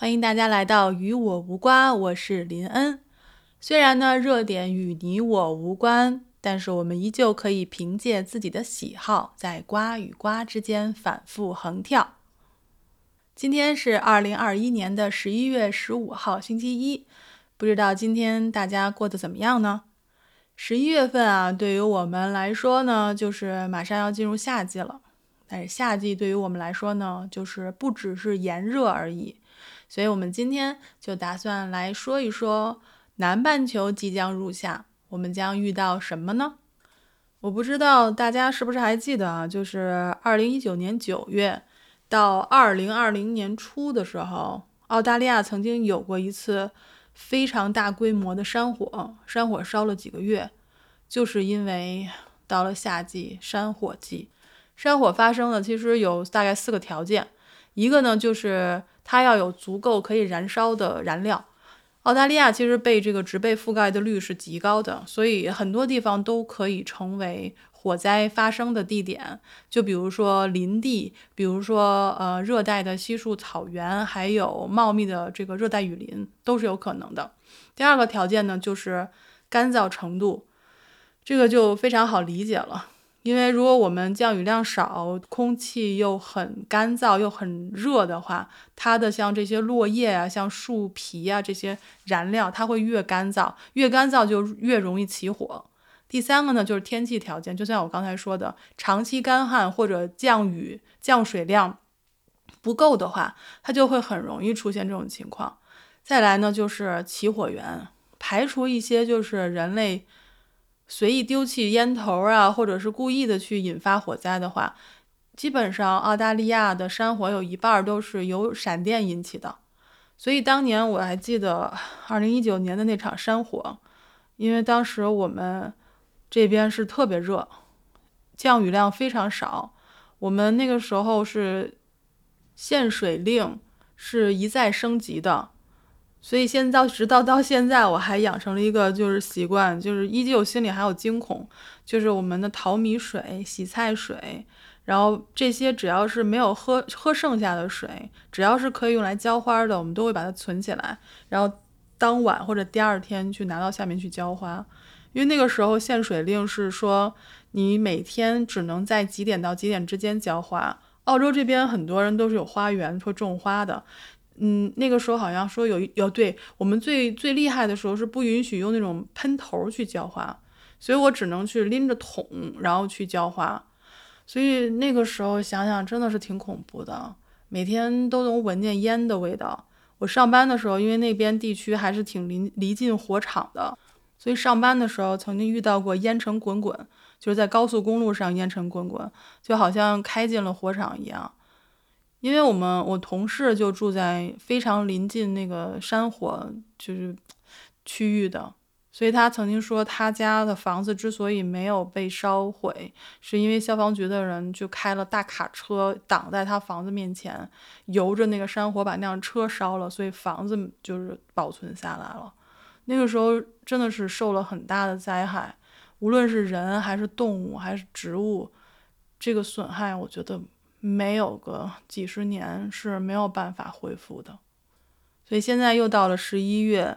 欢迎大家来到与我无瓜，我是林恩。虽然呢热点与你我无关，但是我们依旧可以凭借自己的喜好，在瓜与瓜之间反复横跳。今天是二零二一年的十一月十五号，星期一。不知道今天大家过得怎么样呢？十一月份啊，对于我们来说呢，就是马上要进入夏季了。但是夏季对于我们来说呢，就是不只是炎热而已。所以，我们今天就打算来说一说南半球即将入夏，我们将遇到什么呢？我不知道大家是不是还记得啊？就是二零一九年九月到二零二零年初的时候，澳大利亚曾经有过一次非常大规模的山火，山火烧了几个月，就是因为到了夏季山火季，山火发生的其实有大概四个条件，一个呢就是。它要有足够可以燃烧的燃料。澳大利亚其实被这个植被覆盖的率是极高的，所以很多地方都可以成为火灾发生的地点。就比如说林地，比如说呃热带的稀树草原，还有茂密的这个热带雨林，都是有可能的。第二个条件呢，就是干燥程度，这个就非常好理解了。因为如果我们降雨量少，空气又很干燥又很热的话，它的像这些落叶啊、像树皮啊这些燃料，它会越干燥，越干燥就越容易起火。第三个呢，就是天气条件，就像我刚才说的，长期干旱或者降雨降水量不够的话，它就会很容易出现这种情况。再来呢，就是起火源，排除一些就是人类。随意丢弃烟头啊，或者是故意的去引发火灾的话，基本上澳大利亚的山火有一半都是由闪电引起的。所以当年我还记得二零一九年的那场山火，因为当时我们这边是特别热，降雨量非常少，我们那个时候是限水令是一再升级的。所以现在直到到现在，我还养成了一个就是习惯，就是依旧心里还有惊恐，就是我们的淘米水、洗菜水，然后这些只要是没有喝喝剩下的水，只要是可以用来浇花的，我们都会把它存起来，然后当晚或者第二天去拿到下面去浇花。因为那个时候限水令是说你每天只能在几点到几点之间浇花。澳洲这边很多人都是有花园会种花的。嗯，那个时候好像说有有对我们最最厉害的时候是不允许用那种喷头去浇花，所以我只能去拎着桶然后去浇花，所以那个时候想想真的是挺恐怖的，每天都能闻见烟的味道。我上班的时候，因为那边地区还是挺离离近火场的，所以上班的时候曾经遇到过烟尘滚滚，就是在高速公路上烟尘滚滚，就好像开进了火场一样。因为我们我同事就住在非常临近那个山火就是区域的，所以他曾经说他家的房子之所以没有被烧毁，是因为消防局的人就开了大卡车挡在他房子面前，由着那个山火把那辆车烧了，所以房子就是保存下来了。那个时候真的是受了很大的灾害，无论是人还是动物还是植物，这个损害我觉得。没有个几十年是没有办法恢复的，所以现在又到了十一月，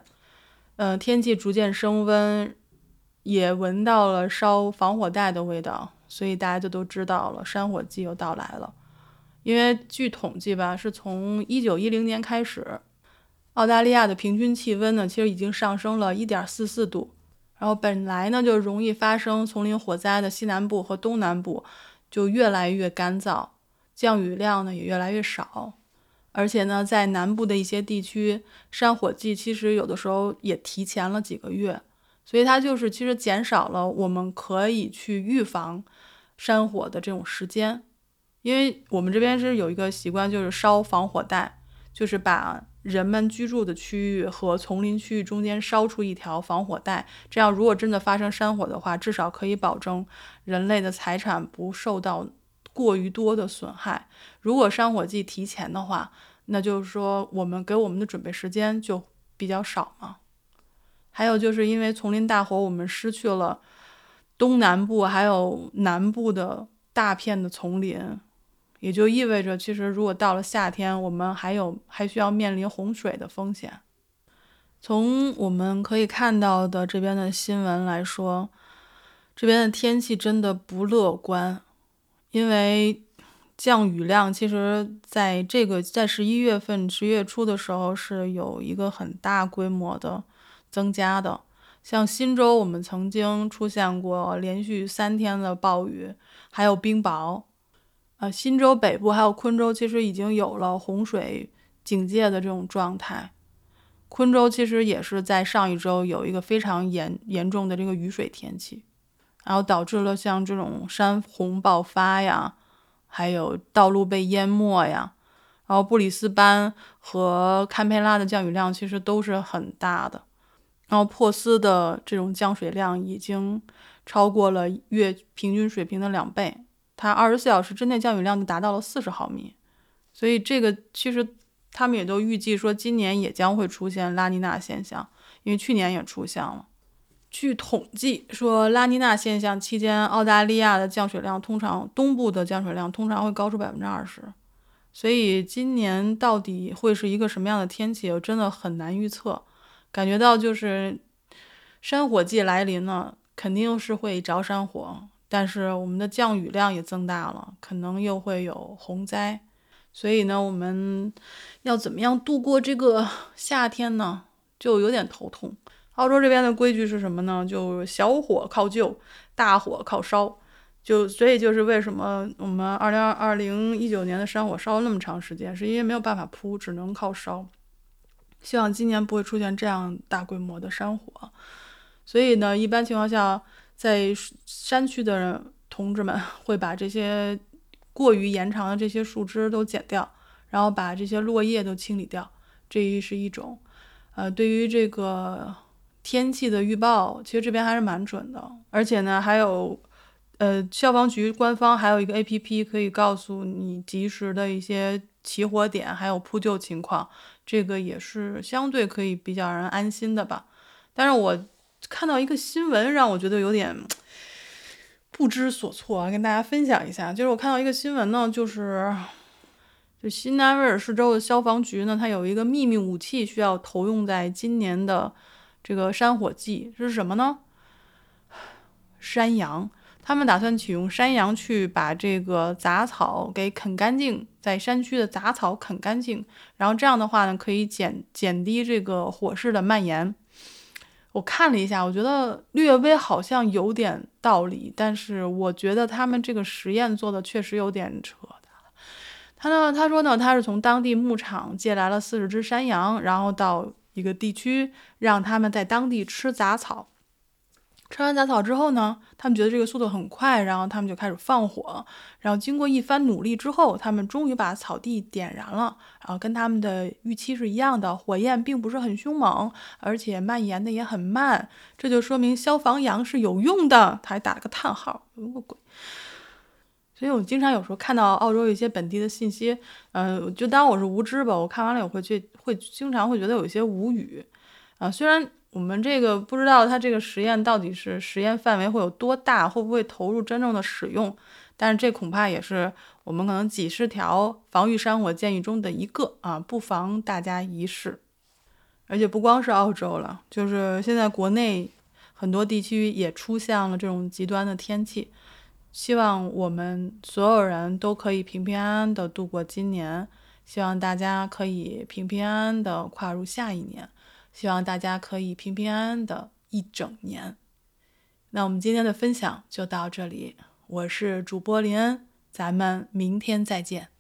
嗯，天气逐渐升温，也闻到了烧防火带的味道，所以大家就都知道了山火季又到来了。因为据统计吧，是从一九一零年开始，澳大利亚的平均气温呢，其实已经上升了一点四四度，然后本来呢就容易发生丛林火灾的西南部和东南部就越来越干燥。降雨量呢也越来越少，而且呢，在南部的一些地区，山火季其实有的时候也提前了几个月，所以它就是其实减少了我们可以去预防山火的这种时间。因为我们这边是有一个习惯，就是烧防火带，就是把人们居住的区域和丛林区域中间烧出一条防火带，这样如果真的发生山火的话，至少可以保证人类的财产不受到。过于多的损害，如果山火季提前的话，那就是说我们给我们的准备时间就比较少嘛。还有就是因为丛林大火，我们失去了东南部还有南部的大片的丛林，也就意味着，其实如果到了夏天，我们还有还需要面临洪水的风险。从我们可以看到的这边的新闻来说，这边的天气真的不乐观，因为降雨量其实在这个在十一月份十月初的时候是有一个很大规模的增加的。像新州，我们曾经出现过连续三天的暴雨，还有冰雹。呃，新州北部还有昆州其实已经有了洪水警戒的这种状态。昆州其实也是在上一周有一个非常严严重的这个雨水天气，然后导致了像这种山洪爆发呀，还有道路被淹没呀，然后布里斯班和堪培拉的降雨量其实都是很大的，然后珀斯的这种降水量已经超过了月平均水平的两倍，它二十四小时之内降雨量就达到了四十毫米，所以这个其实。他们也都预计说，今年也将会出现拉尼娜现象，因为去年也出现了。据统计说，拉尼娜现象期间，澳大利亚的降水量通常东部的降水量通常会高出百分之二十。所以今年到底会是一个什么样的天气，真的很难预测。感觉到就是山火季来临了，肯定是会着山火，但是我们的降雨量也增大了，可能又会有洪灾。所以呢，我们要怎么样度过这个夏天呢？就有点头痛。澳洲这边的规矩是什么呢？就小火靠救，大火靠烧。就所以就是为什么我们二零二零一九年的山火烧了那么长时间，是因为没有办法扑，只能靠烧。希望今年不会出现这样大规模的山火。所以呢，一般情况下，在山区的人同志们 会把这些。过于延长的这些树枝都剪掉，然后把这些落叶都清理掉，这是一种。呃，对于这个天气的预报，其实这边还是蛮准的。而且呢，还有，呃，消防局官方还有一个 APP 可以告诉你及时的一些起火点，还有扑救情况，这个也是相对可以比较让人安心的吧。但是我看到一个新闻，让我觉得有点。不知所措啊，跟大家分享一下，就是我看到一个新闻呢，就是就新南威尔士州的消防局呢，它有一个秘密武器需要投用在今年的这个山火季，这是什么呢？山羊，他们打算启用山羊去把这个杂草给啃干净，在山区的杂草啃干净，然后这样的话呢，可以减减低这个火势的蔓延。我看了一下，我觉得略微好像有点道理，但是我觉得他们这个实验做的确实有点扯的。他呢，他说呢，他是从当地牧场借来了四十只山羊，然后到一个地区，让他们在当地吃杂草。吃完杂草之后呢，他们觉得这个速度很快，然后他们就开始放火。然后经过一番努力之后，他们终于把草地点燃了。然后跟他们的预期是一样的，火焰并不是很凶猛，而且蔓延的也很慢。这就说明消防羊是有用的。他还打了个叹号，什么鬼？所以我经常有时候看到澳洲一些本地的信息，嗯，就当我是无知吧。我看完了也会去，会经常会觉得有些无语。啊，虽然。我们这个不知道它这个实验到底是实验范围会有多大，会不会投入真正的使用？但是这恐怕也是我们可能几十条防御山火建议中的一个啊，不妨大家一试。而且不光是澳洲了，就是现在国内很多地区也出现了这种极端的天气。希望我们所有人都可以平平安安的度过今年，希望大家可以平平安安的跨入下一年。希望大家可以平平安安的一整年。那我们今天的分享就到这里，我是主播林恩，咱们明天再见。